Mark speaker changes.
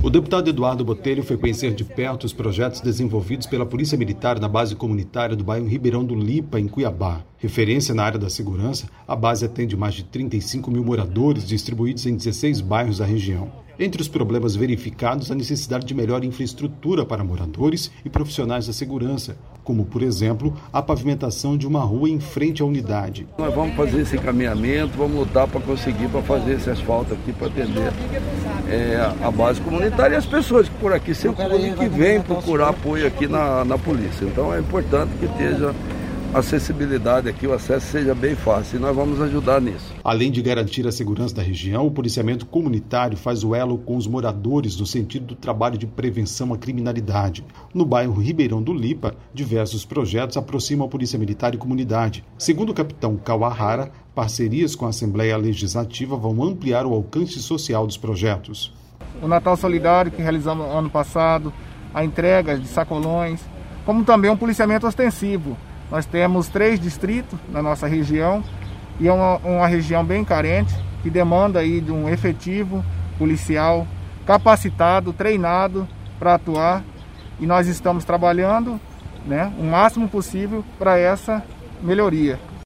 Speaker 1: O deputado Eduardo Botelho foi conhecer de perto os projetos desenvolvidos pela Polícia Militar na base comunitária do bairro Ribeirão do Lipa, em Cuiabá. Referência na área da segurança, a base atende mais de 35 mil moradores distribuídos em 16 bairros da região. Entre os problemas verificados, a necessidade de melhor infraestrutura para moradores e profissionais da segurança, como, por exemplo, a pavimentação de uma rua em frente à unidade.
Speaker 2: Nós vamos fazer esse encaminhamento, vamos lutar para conseguir, para fazer esse asfalto aqui, para atender é, a base comunitária e as pessoas que por aqui circulam e que vêm procurar apoio aqui na, na polícia. Então é importante que esteja acessibilidade aqui, o acesso seja bem fácil e nós vamos ajudar nisso.
Speaker 1: Além de garantir a segurança da região, o policiamento comunitário faz o elo com os moradores no sentido do trabalho de prevenção à criminalidade. No bairro Ribeirão do Lipa, diversos projetos aproximam a Polícia Militar e comunidade. Segundo o capitão Kawahara, parcerias com a Assembleia Legislativa vão ampliar o alcance social dos projetos.
Speaker 3: O Natal Solidário que realizamos ano passado, a entrega de sacolões, como também um policiamento ostensivo, nós temos três distritos na nossa região e é uma, uma região bem carente que demanda aí de um efetivo policial capacitado, treinado para atuar e nós estamos trabalhando né, o máximo possível para essa melhoria.